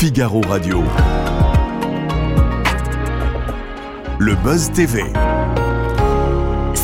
Figaro Radio. Le Buzz TV.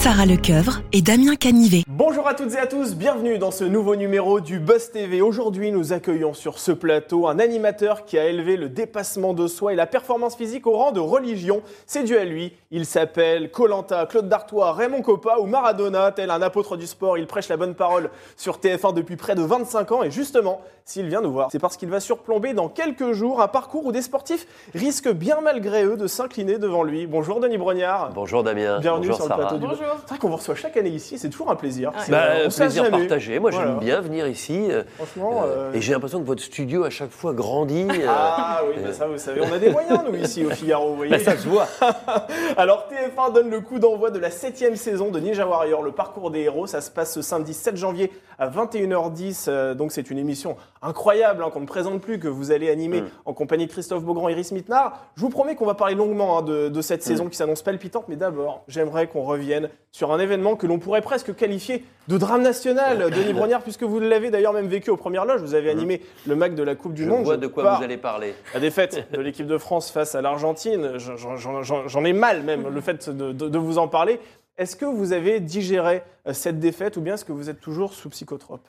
Sarah Lecoeuvre et Damien Canivet. Bonjour à toutes et à tous, bienvenue dans ce nouveau numéro du Buzz TV. Aujourd'hui, nous accueillons sur ce plateau un animateur qui a élevé le dépassement de soi et la performance physique au rang de religion. C'est dû à lui. Il s'appelle Colanta, Claude Dartois, Raymond Coppa ou Maradona. Tel un apôtre du sport, il prêche la bonne parole sur TF1 depuis près de 25 ans. Et justement, s'il vient nous voir, c'est parce qu'il va surplomber dans quelques jours un parcours où des sportifs risquent bien malgré eux de s'incliner devant lui. Bonjour Denis Brognard. Bonjour Damien. Bienvenue Bonjour sur Sarah. le plateau du Bonjour. C'est vrai qu'on vous reçoit chaque année ici, c'est toujours un plaisir. C'est, Bah, euh, plaisir partagé. Moi, Voilà. j'aime bien venir ici. euh, Franchement. euh, euh, Et j'ai l'impression que votre studio à chaque fois grandit. euh, Ah oui, mais ça vous savez, on a des moyens nous ici au Figaro, vous voyez. bah, ça se voit. Alors TF1 donne le coup d'envoi de la septième saison de Ninja Warrior, le parcours des héros. Ça se passe ce samedi 7 janvier à 21h10. euh, donc c'est une émission incroyable hein, qu'on ne présente plus, que vous allez animer Mm. en compagnie de Christophe Beaugrand et Iris Mittenard. Je vous promets qu'on va parler longuement hein, de, de cette Mm. saison qui s'annonce palpitante. Mais d'abord, j'aimerais qu'on revienne sur un événement que l'on pourrait presque qualifier de drame national, Denis Brognard, puisque vous l'avez d'ailleurs même vécu aux premières loges. Vous avez animé le MAC de la Coupe du. Je Monde. vois Je de quoi vous allez parler. la défaite de l'équipe de France face à l'Argentine, j'en- ai mal même le fait de, de- de vous en parler. Est-ce que vous avez digéré euh, cette défaite ou bien est-ce que vous êtes toujours sous psychotrope?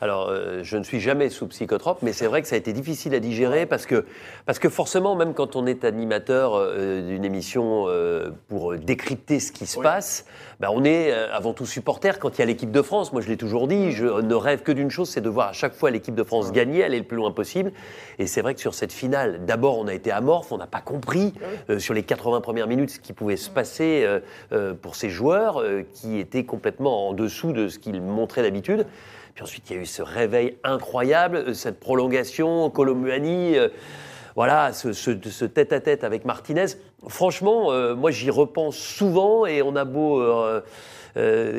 Alors, euh, je ne suis jamais sous psychotrope, mais c'est vrai que ça a été difficile à digérer parce que, parce que forcément, même quand on est animateur euh, d'une émission euh, pour décrypter ce qui se Oui. passe, bah, on est euh, avant tout supporter quand il y a l'équipe de France. Moi, je l'ai toujours dit, je ne rêve que d'une chose, c'est de voir à chaque fois l'équipe de France gagner, aller le plus loin possible. Et c'est vrai que sur cette finale, d'abord, on a été amorphe, on n'a pas compris euh, sur les 80 premières minutes ce qui pouvait se passer pour ces joueurs euh, qui étaient complètement en dessous de ce qu'ils montraient d'habitude. Puis ensuite, il y a eu ce réveil incroyable, euh, cette prolongation, Colomuani, euh, voilà, ce, tête-à-tête avec Martinez. Franchement, euh, moi, j'y repense souvent et on a beau euh,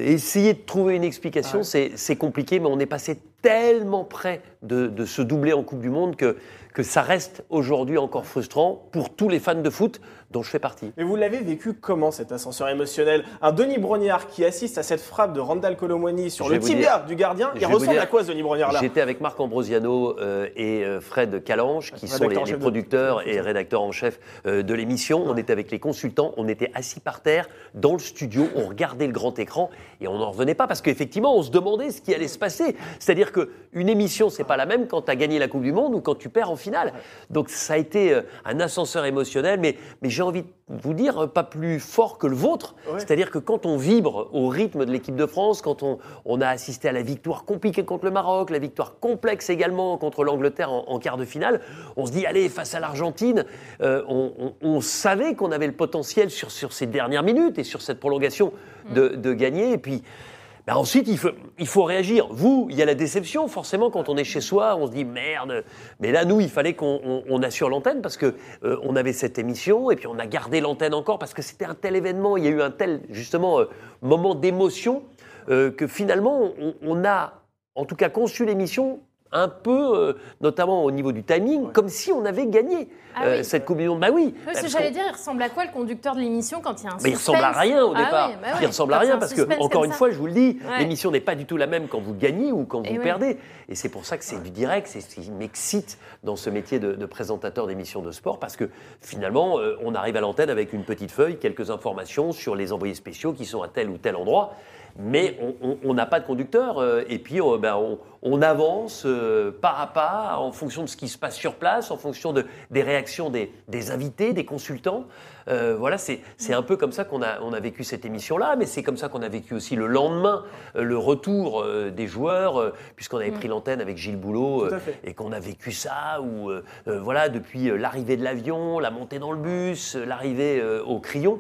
essayer de trouver une explication, Ouais. c'est c'est compliqué, mais on est passé tellement près de, de se doubler en Coupe du Monde que, que ça reste aujourd'hui encore frustrant pour tous les fans de foot dont je fais partie. Mais vous l'avez vécu comment cet ascenseur émotionnel? Un Denis Brognard qui assiste à cette frappe de Randall Colomwani sur le tibia du gardien, il ressemble dire- à quoi ce Denis Brognard là? J'étais avec Marc Ambrosiano euh, et euh, Fred Calange, qui sont les, les de- producteurs et rédacteurs en chef euh, de l'émission. On était avec les consultants, on était assis par terre dans le studio, on regardait le grand écran et on n'en revenait pas parce qu'effectivement, on se demandait ce qui allait se passer. C'est-à-dire qu'une émission, c'est pas la même quand tu as gagné la Coupe du Monde ou quand tu perds en finale. Donc ça a été un ascenseur émotionnel, mais, mais j'ai envie de vous dire, euh, pas plus fort que le vôtre. Ouais. C'est-à-dire que quand on vibre au rythme de l'équipe de France, quand on, on a assisté à la victoire compliquée contre le Maroc, la victoire complexe également contre l'Angleterre en, en quart de finale, on se dit, allez, face à l'Argentine, euh, on, on- on savait qu'on avait le potentiel sur, sur ces dernières minutes et sur cette prolongation de, de gagner. Et puis, ben ensuite, il faut, il faut réagir. Vous, il y a la déception, forcément, quand on est chez soi, on se dit merde. Mais là, nous, il fallait qu'on on- on assure l'antenne parce que euh, on avait cette émission et puis on a gardé l'antenne encore parce que c'était un tel événement, il y a eu un tel, justement, euh, moment d'émotion euh, que finalement, on a, en tout cas, conçu l'émission un peu, euh, notamment au niveau du timing, comme si on avait gagné Ah euh, oui. cette Coupe du Monde. Bah oui. Oui, ce parce que j'allais dire, il ressemble à quoi le conducteur de l'émission quand il y a un mais il ressemble à rien au Ah départ. oui, bah Il ressemble à rien parce que, encore une ça. fois, je vous le dis, Ouais. l'émission n'est pas du tout la même quand vous gagnez ou quand Et vous perdez. Et c'est pour ça que c'est du direct, c'est ce qui m'excite dans ce métier de, de présentateur d'émissions de sport parce que finalement, euh, on arrive à l'antenne avec une petite feuille, quelques informations sur les envoyés spéciaux qui sont à tel ou tel endroit. Mais on- n'a pas de conducteur euh, et puis euh, ben, on, on avance euh, pas à pas en fonction de ce qui se passe sur place, en fonction de, des réactions des, des invités, des consultants. Euh, voilà, c'est un peu comme ça qu'on a, on a vécu cette émission-là, mais c'est comme ça qu'on a vécu aussi le lendemain, le retour euh, des joueurs, euh, puisqu'on avait pris l'antenne avec Gilles Boulot euh, et qu'on a vécu ça, où voilà, depuis l'arrivée de l'avion, la montée dans le bus, l'arrivée euh, au Crillon.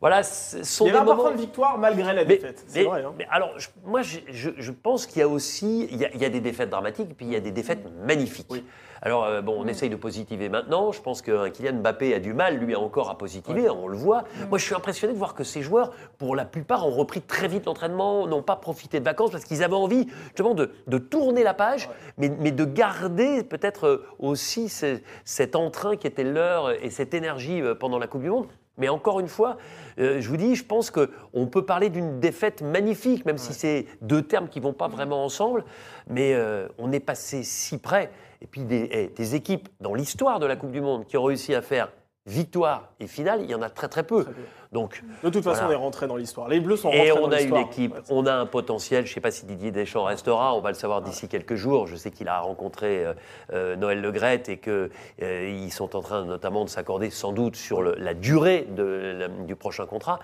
Voilà, sont Il y avait des un moments. de victoire malgré la Mais, défaite. C'est vrai. hein. mais alors, je- moi, je, je- je pense qu'il y a aussi, il y a, il y a des défaites dramatiques, puis il y a des défaites magnifiques. Oui. Alors, euh, bon, on essaye de positiver maintenant. Je pense qu'un Kylian Mbappé a du mal, lui, encore à positiver. On le voit. Moi, je suis impressionné de voir que ces joueurs, pour la plupart, ont repris très vite l'entraînement, n'ont pas profité de vacances parce qu'ils avaient envie, justement, de, de tourner la page, mais, mais de garder peut-être euh, aussi ce- cet entrain qui était le leur et cette énergie euh, pendant la Coupe du Monde. Mais encore une fois, euh, je vous dis, je pense qu'on peut parler d'une défaite magnifique, même si c'est deux termes qui vont pas vraiment ensemble. Mais euh, on est passé si près. Et puis des, eh, des équipes dans l'histoire de la Coupe du Monde qui ont réussi à faire victoire et finale, il y en a très très peu. Donc, De toute façon, Voilà. on est rentré dans l'histoire. Les Bleus sont rentrés et dans on a une équipe, Ouais, on a un potentiel. Je ne sais pas si Didier Deschamps restera. On va le savoir d'ici quelques jours. Je sais qu'il a rencontré euh, euh, Noël Legrette et qu'ils sont en train notamment de s'accorder sans doute sur le- la durée de la- du prochain contrat.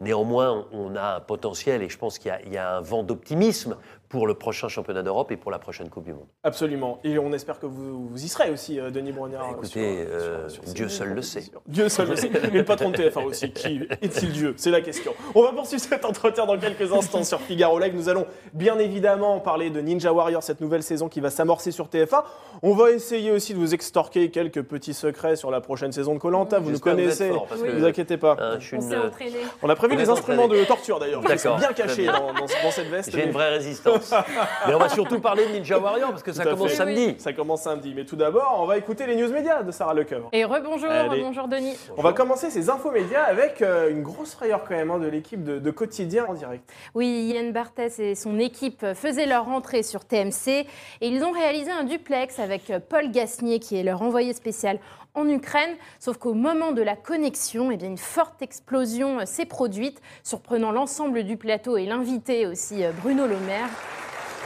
Néanmoins, on a un potentiel et je pense qu'il y a- il y, a un vent d'optimisme pour le prochain championnat d'Europe et pour la prochaine Coupe du Monde. Absolument. Et on espère que vous, vous y serez aussi, euh, Denis Brognard. Écoutez, sur- euh, sur- sur Dieu seul le compétitions. Dieu seul le sait. Et le patron de TF1 aussi. Qui est-il Dieu? C'est la question. On va poursuivre cet entretien dans quelques instants sur Figaro Live. Nous allons bien évidemment parler de Ninja Warrior, cette nouvelle saison qui va s'amorcer sur TF1. On va essayer aussi de vous extorquer quelques petits secrets sur la prochaine saison de Colanta. Vous nous vous connaissez. Ne que- vous inquiétez pas. Hein, je suis On une- entraîné. On a prévu Vous des instruments entraîné. de torture d'ailleurs, bien cachés dans, dans- dans cette veste. J'ai une mais- vraie résistance. Mais on va surtout parler de Ninja Warrior parce que ça commence fait. samedi. Ça commence samedi. Mais tout d'abord, on va écouter les news médias de Sarah Lecoeur. Et rebonjour, Allez. rebonjour Denis. On va commencer ces infos médias avec euh, une grosse frayeur quand même hein, de l'équipe de, quotidien en direct. Oui, Yann Barthès et son équipe faisaient leur rentrée sur TMC et ils ont réalisé un duplex avec Paul Gasnier qui est leur envoyé spécial en Ukraine. Sauf qu'au moment de la connexion, eh bien, une forte explosion euh, s'est produite, surprenant l'ensemble du plateau et l'invité aussi euh, Bruno Le.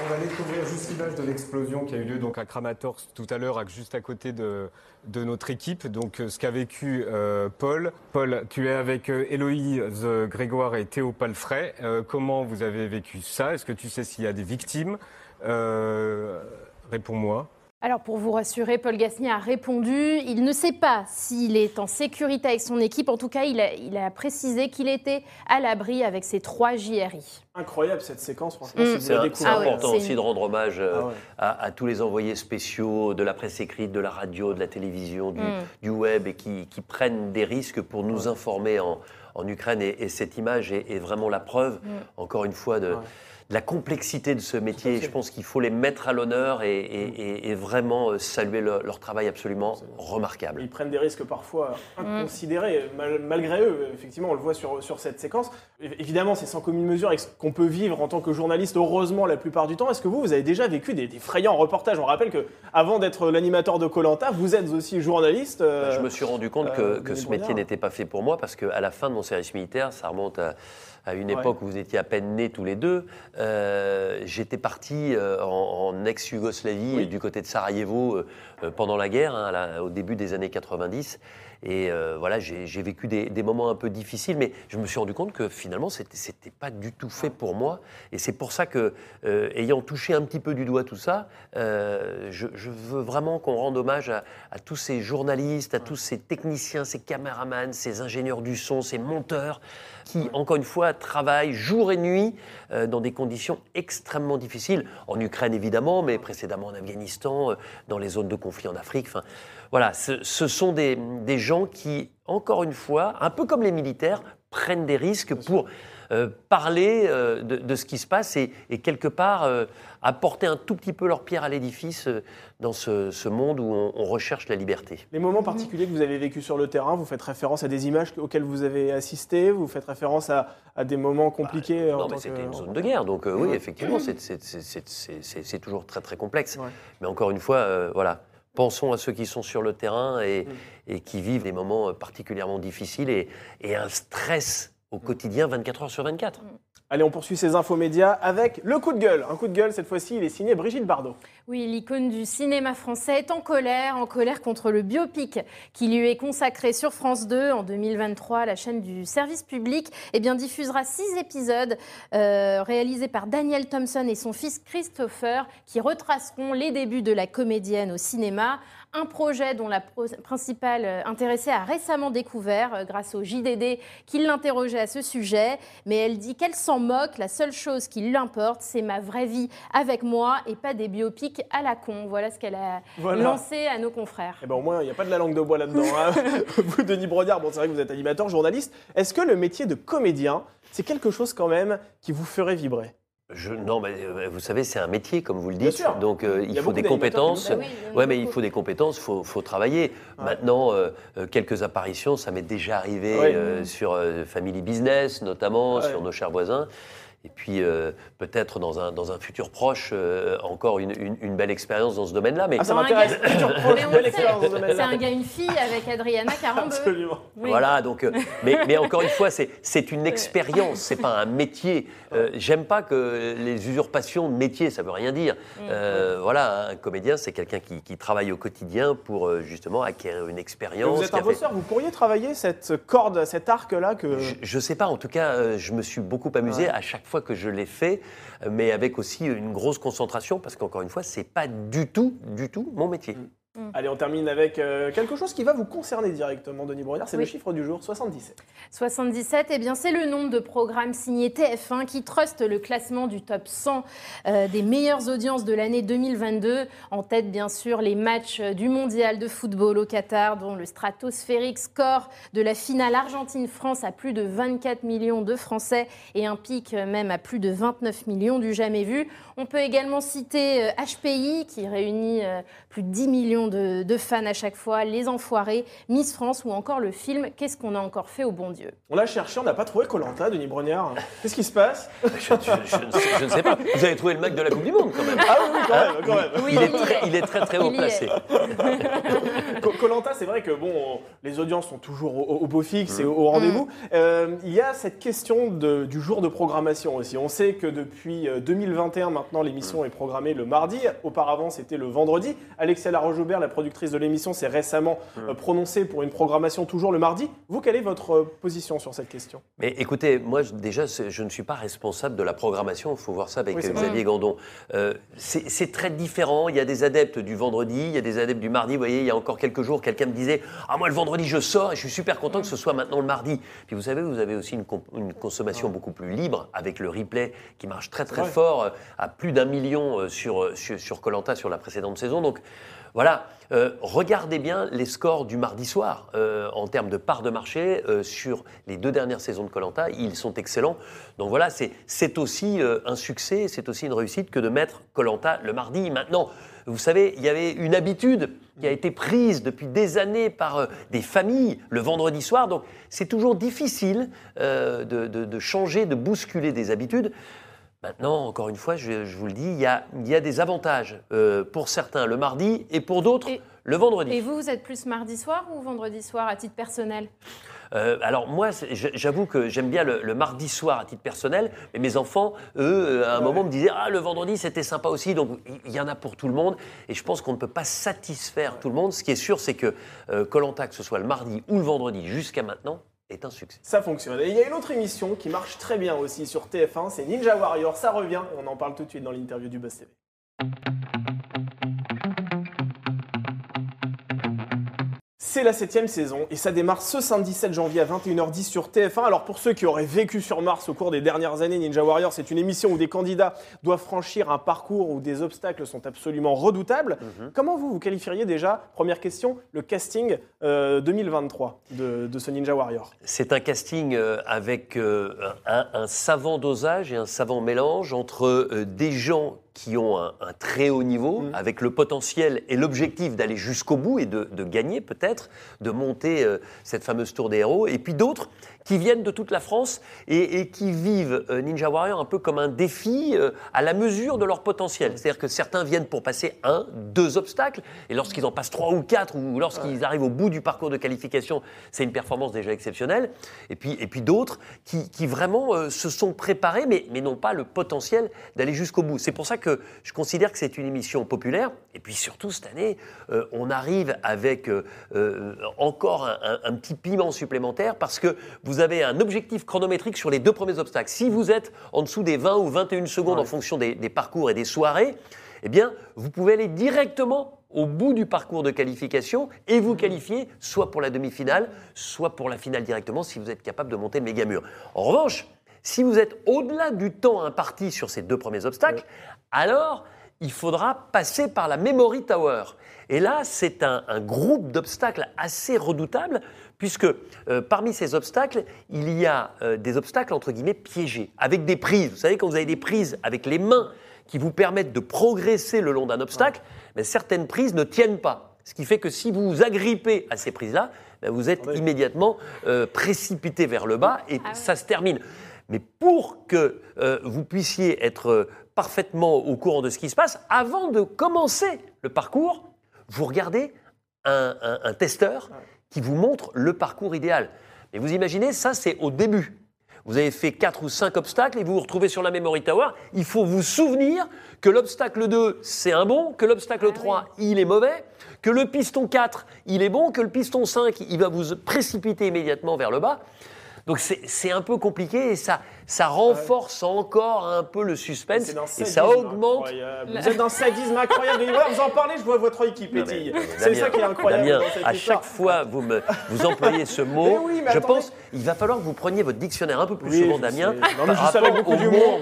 On va découvrir juste l'image de l'explosion qui a eu lieu donc à Kramatorsk tout à l'heure, juste à côté de, de notre équipe. Donc euh, ce qu'a vécu euh, Paul. Paul, tu es avec euh, Héloïse Grégoire et Théo Palfray. Euh, comment vous avez vécu ça? Est-ce que tu sais s'il y a des victimes? Euh, Réponds-moi. Alors pour vous rassurer, Paul Gasnier a répondu, il ne sait pas s'il est en sécurité avec son équipe, en tout cas il a, il a précisé qu'il était à l'abri avec ses trois JRI. Incroyable cette séquence, franchement. Mm. vous C'est Ah important c'est aussi de rendre hommage euh, Ah ouais. à, à tous les envoyés spéciaux de la presse écrite, de la radio, de la télévision, du, Mm. du web et qui, qui prennent des risques pour nous informer en, en Ukraine. Et, et cette image est, est vraiment la preuve, encore une fois, de, Ouais. De la complexité de ce métier. Je pense qu'il faut les mettre à l'honneur et, et- et- et vraiment euh, saluer leur, leur travail absolument remarquable. Ils prennent des risques parfois inconsidérés, mal- malgré eux. Effectivement, on le voit sur, sur cette séquence. Évidemment, c'est sans commune mesure avec ce qu'on peut vivre en tant que journaliste, heureusement, la plupart du temps. Est-ce que vous, vous avez déjà vécu des, des frayants reportages? On rappelle que avant d'être l'animateur de Colanta, vous êtes aussi journaliste. euh, Bah, Je me suis rendu compte euh, que, que Denis ce métier n'était pas fait pour moi parce qu'à la fin de mon service militaire, ça remonte à, à une Ouais. époque où vous étiez à peine nés tous les deux, euh, j'étais parti euh, en, en ex-Yougoslavie, Oui. du côté de Sarajevo, euh, euh, pendant la guerre, hein, là, au début des années 90. Et euh, voilà, j'ai vécu des, des moments un peu difficiles, mais je me suis rendu compte que finalement, c'était c'était pas du tout fait pour moi. Et c'est pour ça que, euh, ayant touché un petit peu du doigt tout ça, euh, je, je veux vraiment qu'on rende hommage à, à tous ces journalistes, à tous ces techniciens, ces caméramans, ces ingénieurs du son, ces monteurs, qui, encore une fois, travaillent jour et nuit euh, dans des conditions extrêmement difficiles. En Ukraine, évidemment, mais précédemment en Afghanistan, euh, dans les zones de conflit en Afrique. Enfin, voilà, ce, ce sont des, des gens qui, encore une fois, un peu comme les militaires, prennent des risques pour euh, parler euh, de, de ce qui se passe et, et quelque part euh, apporter un tout petit peu leur pierre à l'édifice dans ce, ce monde où on, on recherche la liberté. Les moments particuliers que vous avez vécu sur le terrain, vous faites référence à des images auxquelles vous avez assisté, vous faites référence à, à des moments compliqués en Non, mais c'était que- une zone de guerre, donc oui, effectivement, c'est- toujours très très complexe. Ouais. Mais encore une fois, voilà, pensons à ceux qui sont sur le terrain et, et qui vivent des moments particulièrement difficiles et, et un stress au quotidien 24 heures sur 24. Allez, on poursuit ces infos médias avec le coup de gueule. Un coup de gueule, cette fois-ci, il est signé Brigitte Bardot. Oui, l'icône du cinéma français est en colère, en colère contre le biopic qui lui est consacré sur France 2 en 2023. La chaîne du service public eh bien, diffusera six épisodes euh, réalisés par Daniel Thompson et son fils Christopher qui retraceront les débuts de la comédienne au cinéma. Un projet dont la principale euh, intéressée a récemment découvert euh, grâce au JDD qui l'interrogeait à ce sujet. Mais elle dit qu'elle s'en moque. La seule chose qui lui importe, c'est ma vraie vie avec moi et pas des biopics à la con. Voilà ce qu'elle a Voilà. lancé à nos confrères. Eh ben, au moins, il n'y a pas de la langue de bois là-dedans. hein. vous, Denis Brognard, bon, c'est vrai que vous êtes animateur, journaliste. Est-ce que le métier de comédien, c'est quelque chose quand même qui vous ferait vibrer? Je- non, mais euh, vous savez, c'est un métier, comme vous le Bien dites. sûr. Donc, euh, Il faut des compétences. Bah oui, oui, ouais, mais il faut des compétences, il faut, faut travailler. Ouais. Maintenant, euh, euh, quelques apparitions, ça m'est déjà arrivé Ouais. euh, sur euh, Family Business, notamment, sur nos chers voisins. Et puis, euh, peut-être dans un, dans un futur proche, euh, encore une, une- une belle expérience dans ce domaine-là. Mais Ah, ça m'intéresse. C'est un gars, une fille avec Adriana Carambeu. Absolument. Oui. Voilà, donc, euh, mais, mais encore une fois, c'est, c'est une expérience, c'est pas un métier. Euh, j'aime pas que les usurpations de métier, ça veut rien dire. Euh, voilà, un comédien, c'est quelqu'un qui, qui travaille au quotidien pour justement acquérir une Mais expérience. Vous êtes un fait- bosseur, vous pourriez travailler cette corde, cet arc-là que. Je, je sais pas, en tout cas, je me suis beaucoup amusé Ouais. à chaque fois que je l'ai fait, mais avec aussi une grosse concentration, parce qu'encore une fois, c'est pas du tout, du tout mon métier. Allez, on termine avec euh, quelque chose qui va vous concerner directement, Denis Brognard. C'est Oui. le chiffre du jour, 77. 77, eh bien, c'est le nombre de programmes signés TF1 qui truste le classement du top 100 euh, des meilleures audiences de l'année 2022. En tête, bien sûr, les matchs euh, du mondial de football au Qatar, dont le stratosphérique score de la finale Argentine-France à plus de 24 millions de Français et un pic même à plus de 29 millions du jamais vu. On peut également citer euh, HPI qui réunit plus de 10 millions de, de fans à chaque fois, Les Enfoirés, Miss France ou encore le film Qu'est-ce qu'on a encore fait au bon Dieu? On a cherché, on n'a pas trouvé Colanta, Denis Brognard. Qu'est-ce qui se passe? Je, je- je ne sais, je ne sais pas. Vous avez trouvé le mec de la Coupe du Monde quand même. Ah oui, oui, quand même, quand même. Oui, il, est très, est. il est très très haut Il placé. Colanta, c'est vrai que bon, on- les audiences sont toujours au, au beau fixe Mmh. et au, au rendez-vous. Euh, il y a cette question de- du jour de programmation aussi. On sait que depuis euh, 2021, maintenant, l'émission est programmée le mardi. Auparavant, c'était le vendredi. Alexia Laroche-Joubert, la productrice de l'émission, s'est récemment Mmh. euh, prononcée pour une programmation toujours le mardi. Vous, quelle est votre euh, position sur cette question? Mais écoutez, moi je- déjà, c'est- je ne suis pas responsable de la programmation. Il faut voir ça avec Oui, c'est euh, vrai. Xavier Gandon. Euh, c'est c'est très différent. Il y a des adeptes du vendredi, il y a des adeptes du mardi. Vous voyez, il y a encore quelques jours, quelqu'un me disait Ah, moi le vendredi, je sors et je suis super content que ce soit maintenant le mardi. Puis vous savez, vous avez aussi une, consommation beaucoup plus libre avec le replay qui marche très très fort, euh, à plus d'un million euh, sur euh, sur sur Colanta sur la précédente saison. Donc voilà, euh, regardez bien les scores du mardi soir euh, en termes de part de marché euh, sur les deux dernières saisons de Colanta, ils sont excellents. Donc voilà, c'est aussi un succès, c'est aussi une réussite que de mettre Colanta le mardi. Maintenant, vous savez, il y avait une habitude qui a été prise depuis des années par des familles le vendredi soir. Donc c'est toujours difficile de changer, de bousculer des habitudes. Maintenant, encore une fois, je, je vous le dis, il y a, il y a des avantages euh, pour certains le mardi et pour d'autres Et- le vendredi. Et vous, vous êtes plus mardi soir ou vendredi soir à titre personnel? Euh, alors moi, j'avoue que j'aime bien le, le mardi soir à titre personnel, mais mes enfants, eux, euh, à un moment me disaient ah le vendredi c'était sympa aussi, donc il- il y, en a pour tout le monde, et je pense qu'on ne peut pas satisfaire tout le monde. Ce qui est sûr, c'est que Colanta, que ce soit le mardi ou le vendredi jusqu'à maintenant, un succès. Ça fonctionne. Et il y a une autre émission qui marche très bien aussi sur TF1, c'est Ninja Warrior. Ça revient, on en parle tout de suite dans l'interview du Buzz TV. C'est la septième saison et ça démarre ce samedi 7 janvier à 21h10 sur TF1. Alors pour ceux qui auraient vécu sur Mars au cours des dernières années, Ninja Warrior, c'est une émission où des candidats doivent franchir un parcours où des obstacles sont absolument redoutables. Comment vous vous qualifieriez déjà, première question, le casting euh, 2023 de, de ce Ninja Warrior? C'est un casting euh, avec euh, un, un savant dosage et un savant mélange entre euh, des gens qui ont un, un très haut niveau, Mm. avec le potentiel et l'objectif d'aller jusqu'au bout et de, de gagner peut-être, de monter euh, cette fameuse tour des héros, et puis d'autres qui viennent de toute la France et, et qui vivent euh, Ninja Warrior un peu comme un défi euh, à la mesure de leur potentiel. C'est-à-dire que certains viennent pour passer un, deux obstacles, et lorsqu'ils en passent trois ou quatre, ou lorsqu'ils arrivent au bout du parcours de qualification, c'est une performance déjà exceptionnelle. Et puis, et puis d'autres qui, qui vraiment euh, se sont préparés, mais, mais n'ont pas le potentiel d'aller jusqu'au bout. C'est pour ça que je considère que c'est une émission populaire. Et puis surtout, cette année, euh, on arrive avec euh, euh, encore un, un- un petit piment supplémentaire parce que vous avez un objectif chronométrique sur les deux premiers obstacles. Si vous êtes en dessous des 20 ou 21 secondes en fonction des, des parcours et des soirées, eh bien, vous pouvez aller directement au bout du parcours de qualification et vous qualifier soit pour la demi-finale, soit pour la finale directement si vous êtes capable de monter le méga mur. En revanche, si vous êtes au-delà du temps imparti sur ces deux premiers obstacles, alors il faudra passer par la Memory Tower. Et là, c'est un, un groupe d'obstacles assez redoutable, puisque euh, parmi ces obstacles, il y a euh, des obstacles entre guillemets piégés, avec des prises. Vous savez, quand vous avez des prises avec les mains qui vous permettent de progresser le long d'un obstacle, mais certaines prises ne tiennent pas. Ce qui fait que si vous vous agrippez à ces prises-là, ben, vous êtes immédiatement euh, précipité vers le bas et Ah ça se termine. Mais pour que euh, vous puissiez être euh, parfaitement au courant de ce qui se passe, avant de commencer le parcours, vous regardez un, un- un testeur qui vous montre le parcours idéal. Mais vous imaginez, ça c'est au début. Vous avez fait 4 ou 5 obstacles et vous vous retrouvez sur la Memory Tower. Il faut vous souvenir que l'obstacle 2, c'est un bon, que l'obstacle 3, il est mauvais, que le piston 4, il est bon, que le piston 5, il va vous précipiter immédiatement vers le bas. Donc c'est un peu compliqué et ça, ça renforce encore un peu le suspense et ça augmente. incroyable. Vous êtes d'un sadisme incroyable. Vous en parlez, je vois votre pétille. mais, C'est ça qui est incroyable. Damien, dans cette à chaque fois vous me vous employez ce mot, oui, je pense il va falloir que vous preniez votre dictionnaire un peu plus Oui, souvent, Damien. Non, mais ça avec beaucoup d'humour,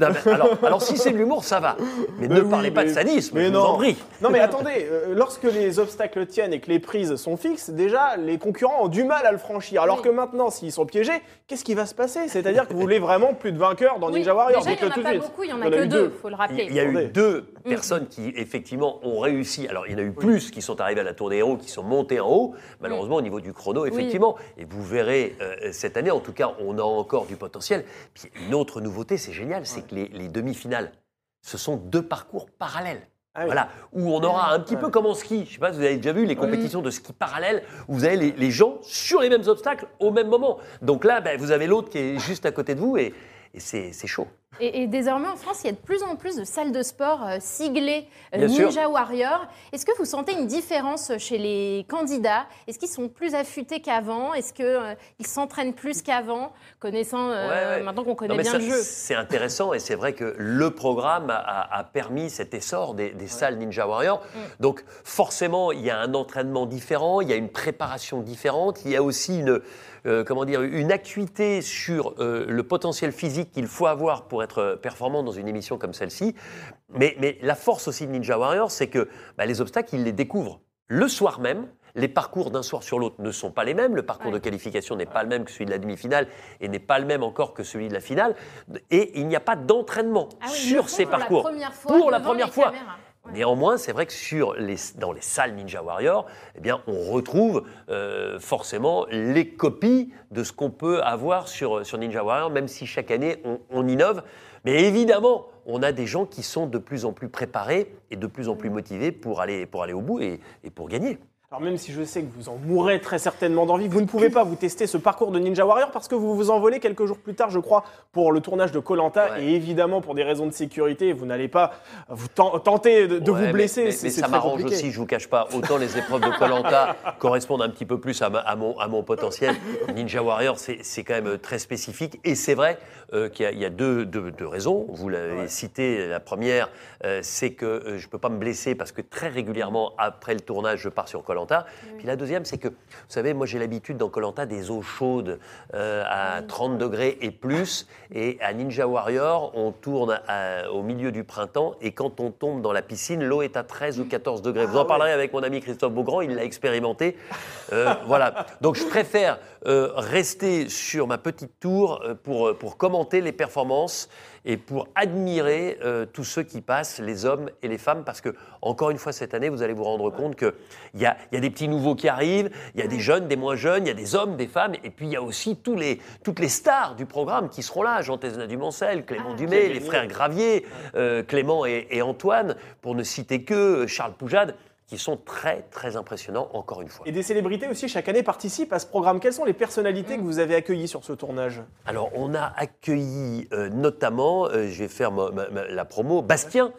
alors, alors si c'est de l'humour, ça va. Mais, Mais ne oui, parlez pas de sadisme, mais je non. vous en prie. Non mais attendez, euh, lorsque les obstacles tiennent et que les prises sont fixes, déjà les concurrents ont du mal à le franchir. Alors Oui. que maintenant, s'ils sont piégés, qu'est-ce qui va se passer? C'est-à-dire vous voulez vraiment plus de vainqueurs dans Oui, Ninja Warrior Déjà, il n'y en a pas suite. beaucoup, il y en a que eu deux, il faut le rappeler. Il y a eu deux personnes qui, effectivement, ont réussi. Alors, il y en a eu plus qui sont arrivés à la Tour des Héros, qui sont montés en haut. Malheureusement, au niveau du chrono, effectivement. Et vous verrez, euh, cette année, en tout cas, on a encore du potentiel. Puis, une autre nouveauté, c'est génial, c'est que les, les demi-finales, ce sont deux parcours parallèles. Ah oui. Voilà, où on aura un petit peu comme en ski. Je sais pas si vous avez déjà vu les compétitions de ski parallèles où vous avez les, les gens sur les mêmes obstacles au même moment. Donc là, ben, vous avez l'autre qui est juste à côté de vous et, c'est chaud. Et, et désormais en France, il y a de plus en plus de salles de sport euh, siglées euh, Bien sûr. Ninja Warrior. Est-ce que vous sentez une différence chez les candidats? Est-ce qu'ils sont plus affûtés qu'avant? Est-ce qu'ils s'entraînent plus qu'avant Connaissant, euh, Ouais, ouais. maintenant qu'on connaît Non, bien ça, le jeu? C'est intéressant et c'est vrai que le programme a, a permis cet essor des, des salles Ninja Warrior. Mm. Donc forcément, il y a un entraînement différent, il y a une préparation différente, il y a aussi une, euh, comment dire, une acuité sur euh, le potentiel physique qu'il faut avoir pour être performant dans une émission comme celle-ci. Mais, mais la force aussi de Ninja Warrior, c'est que bah, les obstacles, ils les découvrent le soir même. Les parcours d'un soir sur l'autre ne sont pas les mêmes. Le parcours Ouais. de qualification n'est pas le même que celui de la demi-finale et n'est pas le même encore que celui de la finale. Et il n'y a pas d'entraînement Ah oui, sur ces pour la parcours. première fois Pour la première fois. caméras. Néanmoins, c'est vrai que sur les, dans les salles Ninja Warrior, eh bien, on retrouve euh, forcément les copies de ce qu'on peut avoir sur, sur Ninja Warrior, même si chaque année on, on innove. Mais évidemment, on a des gens qui sont de plus en plus préparés et de plus en plus motivés pour aller, pour aller au bout et, et pour gagner. Alors même si je sais que vous en mourrez très certainement d'envie, vous ne pouvez pas vous tester ce parcours de Ninja Warrior parce que vous vous envolez quelques jours plus tard, je crois, pour le tournage de Colanta Ouais. et évidemment pour des raisons de sécurité, vous n'allez pas vous ten- tenter de, de Ouais, vous blesser. Mais, ça m'arrange aussi, je vous cache pas. Autant les épreuves de Colanta correspondent un petit peu plus à, ma- à mon, à mon potentiel. Ninja Warrior, c'est quand même très spécifique. Et c'est vrai euh, qu'il y a, il y a deux, deux- deux raisons. Vous l'avez cité. La première, euh, c'est que euh, je ne peux pas me blesser parce que très régulièrement, après le tournage, je pars sur Colanta. Puis la deuxième, c'est que, vous savez, moi j'ai l'habitude dans Colanta des eaux chaudes euh, à 30 degrés et plus. Et à Ninja Warrior, on tourne à- au milieu du printemps et quand on tombe dans la piscine, l'eau est à 13 ou 14 degrés. Vous en parlerez avec mon ami Christophe Beaugrand, il l'a expérimenté. Euh, voilà. Donc je préfère euh, rester sur ma petite tour euh, pour, pour commenter les performances et pour admirer euh, tous ceux qui passent, les hommes et les femmes, parce que, encore une fois, cette année, vous allez vous rendre compte qu'il y a, y a des petits nouveaux qui arrivent, il y a des jeunes, des moins jeunes, il y a des hommes, des femmes, et puis il y a aussi tous les, toutes les stars du programme qui seront là, Jean Tesna Dumancel, Clément Ah, Dumay, les frères Gravier, euh, Clément et, et Antoine, pour ne citer que euh, Charles Poujade, qui sont très, très impressionnants, encore une fois. Et des célébrités aussi chaque année participent à ce programme. Quelles sont les personnalités que vous avez accueillies sur ce tournage? Alors, on a accueilli euh, notamment, euh, je vais faire ma- ma- ma- la promo, Bastien.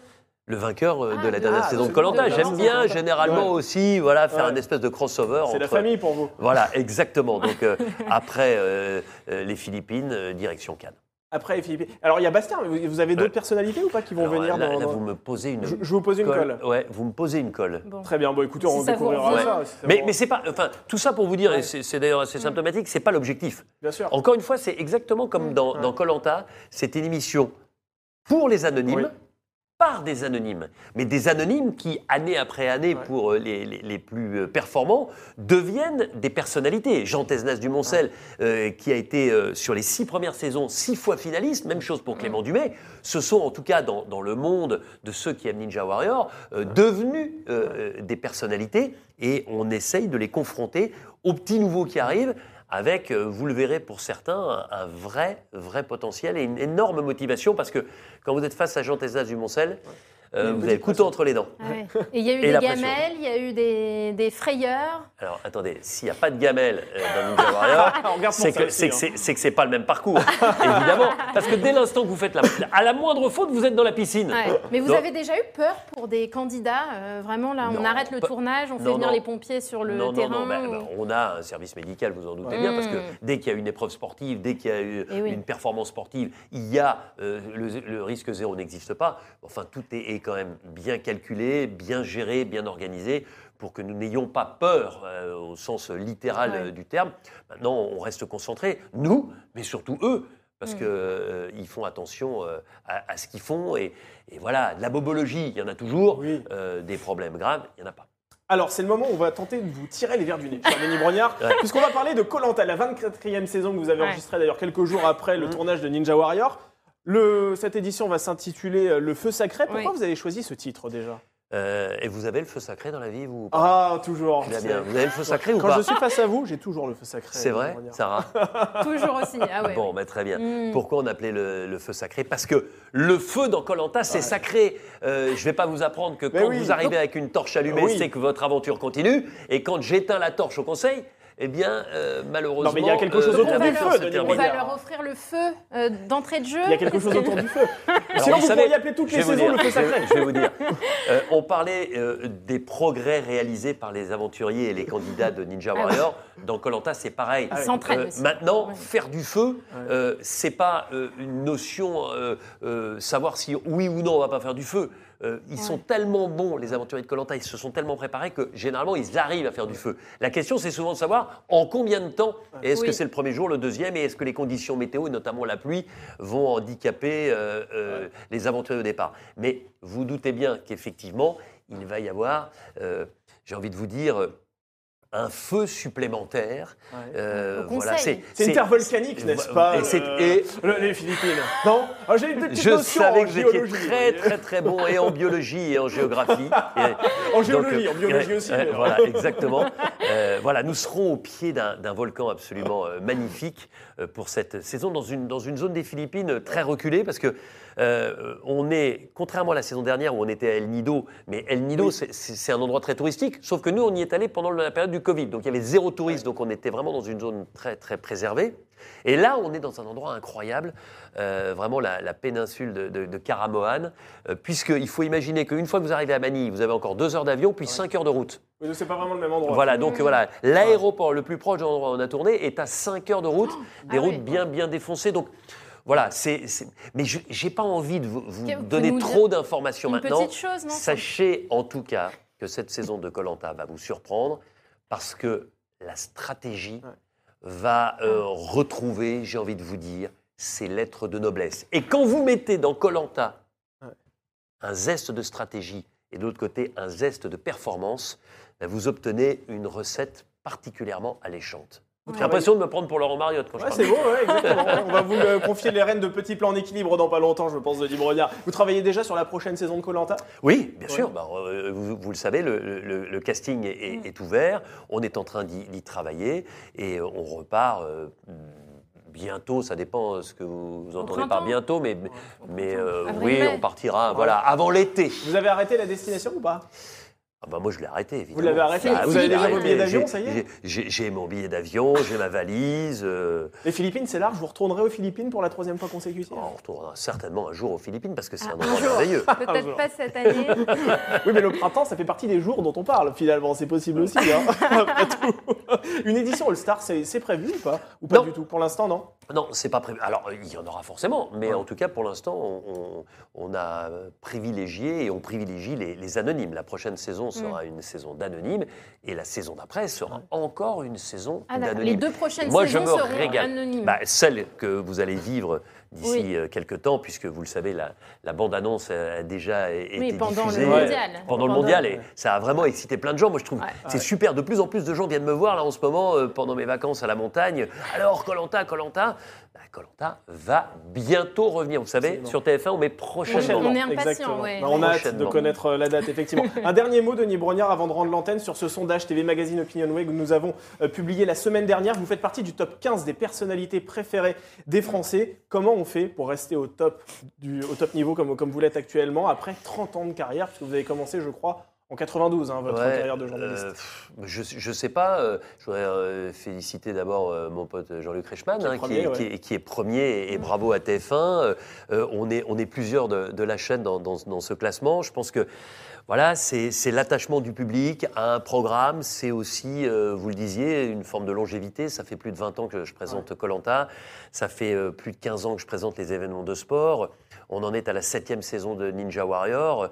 Le vainqueur euh, de Ah, la dernière ah, saison de Colanta. de J'aime bien généralement Ouais. aussi voilà, faire Ouais. un espèce de crossover. C'est la famille pour vous. Voilà, exactement. Donc euh, après euh, euh, les Philippines, euh, direction Cannes. Après les Philippines. Alors il y a Bastien, mais vous avez d'autres personnalités ou pas qui vont Alors, venir là, dans, là, dans- vous me posez une Je, je vous pose une colle. Ouais, vous me posez une colle. Bon. Très bien, bon écoutez, Si on découvrira ça. si Mais, c'est pas, enfin, tout ça pour vous dire, et c'est d'ailleurs assez symptomatique, c'est pas l'objectif. Bien sûr. Encore une fois, c'est exactement comme dans Colanta, c'est une émission pour les anonymes. Oui. Par des anonymes, mais des anonymes qui, année après année, pour euh, les, les- les plus euh, performants, deviennent des personnalités. Jean Tesnas du Moncel, euh, qui a été euh, sur les six premières saisons six fois finaliste, même chose pour Clément Dumais, ce sont en tout cas dans, dans le monde de ceux qui aiment Ninja Warrior, euh, devenus des personnalités, et on essaye de les confronter aux petits nouveaux qui arrivent avec, euh, vous le verrez pour certains, un, vrai, vrai potentiel et une énorme motivation parce que quand vous êtes face à Jean Tesnas du Moncel, euh, vous avez le couteau entre les dents. Ah ouais. Et il y a eu des gamelles, il y a eu des, des frayeurs. Alors attendez, s'il n'y a pas de gamelle euh, dans Ninja Warrior, pour c'est que c'est hein. que c'est pas le même parcours, évidemment. Parce que dès l'instant que vous faites la, à la moindre faute, vous êtes dans la piscine. Ouais. Mais vous Donc- avez déjà eu peur pour des candidats euh, Vraiment, là, on Non, arrête le tournage, on fait venir non. les pompiers sur le non, terrain. non, non, ou- on a un service médical, vous en doutez bien, parce que Mm. dès qu'il y a une épreuve sportive, dès qu'il y a eu Eh oui. une performance sportive, il y a euh, le, le risque zéro n'existe pas. Enfin, tout est, est quand même bien calculé, bien géré, bien organisé pour que nous n'ayons pas peur euh, au sens littéral Ouais. euh, du terme. Maintenant, on reste concentré, nous, mais surtout eux, parce Mm. qu'ils font attention euh, à, à ce qu'ils font. Et, et voilà, de la bobologie, il y en a toujours. Oui. Euh, des problèmes graves, il n'y en a pas. Alors, c'est le moment où on va tenter de vous tirer les verres du nez, cher Denis Brognard, Ouais. puisqu'on va parler de Colanta, la 24e saison que vous avez Ouais. enregistrée d'ailleurs quelques jours après le Mhm. tournage de Ninja Warrior. Le, cette édition va s'intituler euh, Le Feu Sacré. Pourquoi Oui. vous avez choisi ce titre déjà? Euh, et vous avez le feu sacré dans la vie, vous ou pas? Ah, toujours. Très bien. Vous avez le feu sacré ou Quand pas? je suis face à vous, j'ai toujours le feu sacré. C'est vrai. Sarah? Toujours aussi. Ah ouais. Bon, bah, très bien. Mm. Pourquoi on appelait le, le feu sacré? Parce que le feu dans Colanta, c'est sacré. Euh, je ne vais pas vous apprendre que Mais quand oui. vous arrivez avec une torche allumée, Oui. c'est que votre aventure continue. Et quand j'éteins la torche au conseil, eh bien, euh, malheureusement. Non, mais il y a quelque chose autour du feu, Denis. On va leur offrir le feu euh, d'entrée de jeu. Il y a quelque chose autour du feu. Alors, Sinon, vous vous savez, pourriez appeler toutes les saisons dire, le feu je vais- sacré. Je vais vous dire. Euh, on parlait euh, des progrès réalisés par les aventuriers et les candidats de Ninja Ah Warrior. Dans Colanta, c'est pareil. Euh, maintenant, Ouais. faire du feu, euh, c'est pas euh, une notion euh, euh, savoir si oui ou non on va pas faire du feu. Euh, ils sont tellement bons, les aventuriers de Colanta, ils se sont tellement préparés que généralement ils arrivent à faire du feu. La question, c'est souvent de savoir en combien de temps. Est-ce Oui. que c'est le premier jour, le deuxième, et est-ce que les conditions météo, et notamment la pluie, vont handicaper euh, euh, les aventuriers au départ. Mais vous doutez bien qu'effectivement, il va y avoir, euh, j'ai envie de vous dire, euh, un feu supplémentaire. Ouais. Euh, conseil. C'est c'est- intervolcanique, n'est-ce Vo- pas et euh, et- le- Les Philippines. Non Ah, J'ai une petite Je notion savais en que géologie, très très très bon et en biologie et en géographie. En géologie, donc, en biologie aussi. voilà, exactement. Euh, voilà, nous serons au pied d'un volcan absolument euh, magnifique euh, pour cette saison dans une, dans une zone des Philippines très reculée parce que euh, on est, contrairement à la saison dernière où on était à El Nido, mais El Nido Oui. c'est un endroit très touristique, sauf que nous on y est allé pendant la période du Covid, donc il y avait zéro touriste, donc on était vraiment dans une zone très très préservée. Et là, on est dans un endroit incroyable, euh, vraiment la, la péninsule de, de, de Karamoan, euh, puisqu'il faut imaginer qu'une fois que vous arrivez à Manille, vous avez encore deux heures d'avion, puis cinq heures de route. Oui, donc c'est pas vraiment le même endroit. Voilà, donc voilà, l'aéroport le plus proche de l'endroit où on a tourné est à 5 heures de route, des ah routes oui. bien bien défoncées. Donc voilà, c'est, c'est- mais je j'ai pas envie de vous, vous Que- vous donner trop d'informations Une maintenant. petite chose, non Sachez en tout cas que cette saison de Colanta va vous surprendre parce que la stratégie Ouais. Va euh, retrouver, j'ai envie de vous dire, ses lettres de noblesse. Et quand vous mettez dans Colanta un zeste de stratégie et de l'autre côté un zeste de performance, ben, vous obtenez une recette particulièrement alléchante. J'ai l'impression de me prendre pour Laurent Mariotte quand je Ouais, parle. c'est beau, ouais, exactement. On va vous euh, confier les rênes de petits plans en équilibre dans pas longtemps, je pense, de Brognard. Vous travaillez déjà sur la prochaine saison de Colanta? Oui, bien Ouais. sûr. Bah, euh, vous, vous le savez, le, le- le casting est, est- est ouvert. On est en train d'y travailler et euh, on repart euh, bientôt. Ça dépend ce que vous, vous entendez par bientôt, mais, mais euh, oui, on partira voilà, avant l'été. Vous avez arrêté la destination ou pas? Ah bah moi, je l'ai arrêté, évidemment. Vous l'avez arrêté Ah Vous oui, avez déjà vos arrêté. billets d'avion, ça y est j'ai- mon billet d'avion, j'ai ma valise. euh, Les Philippines, c'est large. Vous retournerez aux Philippines pour la troisième fois consécutive on retournera certainement un jour aux Philippines parce que c'est Ah, un jour. merveilleux. Peut-être pas cette année. Oui, mais le printemps, ça fait partie des jours dont on parle, finalement. C'est possible aussi, hein, après tout. Une édition All-Star, c'est c'est prévu ou pas? Ou pas Non. du tout Pour l'instant, non? Non, c'est pas prévu. Alors, il y en aura forcément, mais en tout cas, pour l'instant, on, on- on a privilégié et on privilégie les, les anonymes. La prochaine saison sera une saison d'anonymes et la saison d'après sera encore une saison Ah, d'accord. Les d'anonymes. deux prochaines Moi, je me seront régale. anonymes. Bah, celle que vous allez vivre d'ici Oui. euh, quelques temps, puisque vous le savez, la, la bande-annonce a déjà été Oui, pendant le diffusée mondial. pendant le mondial et ça a vraiment excité plein de gens. Moi, je trouve Ouais. c'est super. De plus en plus de gens viennent me voir là en ce moment euh, pendant mes vacances à la montagne. Alors, Colanta, Colanta. Colanta va bientôt revenir. Vous savez, Absolument. sur TF1, on met prochainement. On est impatient, exactement. ouais. Bah, on a hâte de connaître euh, la date, effectivement. Un dernier mot, Denis Brognard, avant de rendre l'antenne sur ce sondage TV Magazine Opinionway que nous avons euh, publié la semaine dernière. Vous faites partie du top 15 des personnalités préférées des Français. Comment on fait pour rester au top, du, au top niveau comme, comme vous l'êtes actuellement après 30 ans de carrière? Puisque vous avez commencé, je crois, en 92, hein, votre Ouais, carrière de journaliste. euh, je, je sais pas. euh, je voudrais euh, féliciter d'abord mon pote Jean-Luc Reichmann, Qui est hein, qui, premier, est, ouais. qui est- qui est premier, et, et bravo à TF1. Euh, euh, on, est, on est plusieurs de, de la chaîne dans, dans- dans ce classement. Je pense que voilà, c'est l'attachement du public à un programme. C'est aussi, vous le disiez, une forme de longévité. Ça fait plus de 20 ans que je présente Colanta. Ça fait plus de 15 ans que je présente les événements de sport. On en est à la septième saison de Ninja Warrior.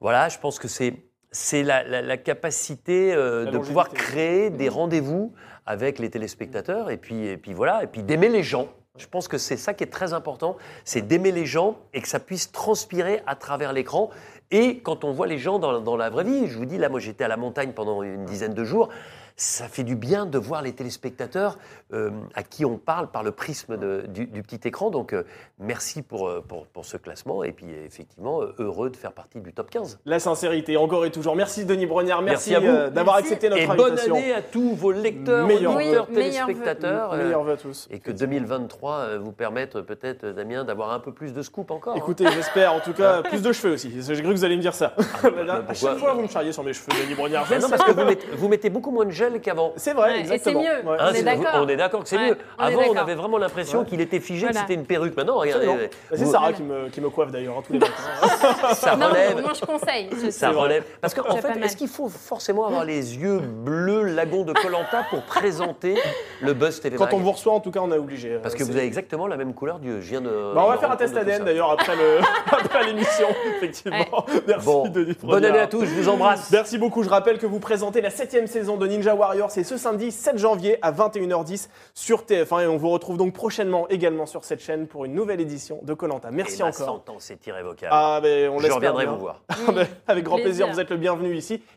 Voilà, je pense que c'est c'est la, la- la capacité euh, La de pouvoir créer des rendez-vous avec les téléspectateurs et puis, et puis voilà, et puis d'aimer les gens. Je pense que c'est ça qui est très important, c'est d'aimer les gens et que ça puisse transpirer à travers l'écran. Et quand on voit les gens dans, dans la vraie vie, je vous dis, là, moi j'étais à la montagne pendant une dizaine de jours, ça fait du bien de voir les téléspectateurs euh, à qui on parle par le prisme de- du, du petit écran. Donc euh, merci pour, euh, pour, pour ce classement et puis effectivement heureux de faire partie du top 15. La sincérité, encore et toujours. Merci Denis Brognard, merci, à euh, d'avoir accepté notre Et bonne invitation. année à tous vos lecteurs, Meilleurs. Oui, téléspectateurs. euh, Meilleurs vœux à tous. et que 2023 euh, vous permette peut-être, Damien, d'avoir un peu plus de scoop encore. hein. Écoutez, j'espère en tout cas plus de cheveux aussi. J'ai cru que vous alliez me dire ça. à pourquoi chaque fois, vous me charriez sur mes cheveux, Denis Brognard. Non, parce que vous mettez, vous mettez beaucoup moins de gel qu'avant. C'est vrai, Ouais, et exactement. c'est mieux. Ouais. On est d'accord. on est d'accord que c'est Ouais, mieux. on Avant, on avait vraiment l'impression Ouais. qu'il était figé, Voilà. que c'était une perruque. Maintenant, regardez, euh, Bah, C'est vous- Sarah qui me, qui me coiffe d'ailleurs hein, tous les matins. ça Non, relève. moi je conseille. Je Ça sais. relève. Parce qu'en fait, est-ce qu'il faut forcément avoir les yeux bleus lagon de Colanta pour présenter le Buzz TV Quand on vous reçoit, en tout cas, on est obligé. Parce que vous avez exactement la même couleur d'yeux. Je viens de. Bah, on va faire un test ADN d'ailleurs après l'émission, effectivement. Merci Bon, Denis bonne année à tous, je vous embrasse. Merci beaucoup. Je rappelle que vous présentez la septième saison de Ninja Warrior. C'est ce samedi 7 janvier à 21h10 sur TF1 et on vous retrouve donc prochainement également sur cette chaîne pour une nouvelle édition de Colanta. Merci Et encore. sentence est irrévocable. Ah ben on je l'espère reviendrai bien. vous voir. Ah avec grand plaisir, Plaisir. vous êtes le bienvenu ici.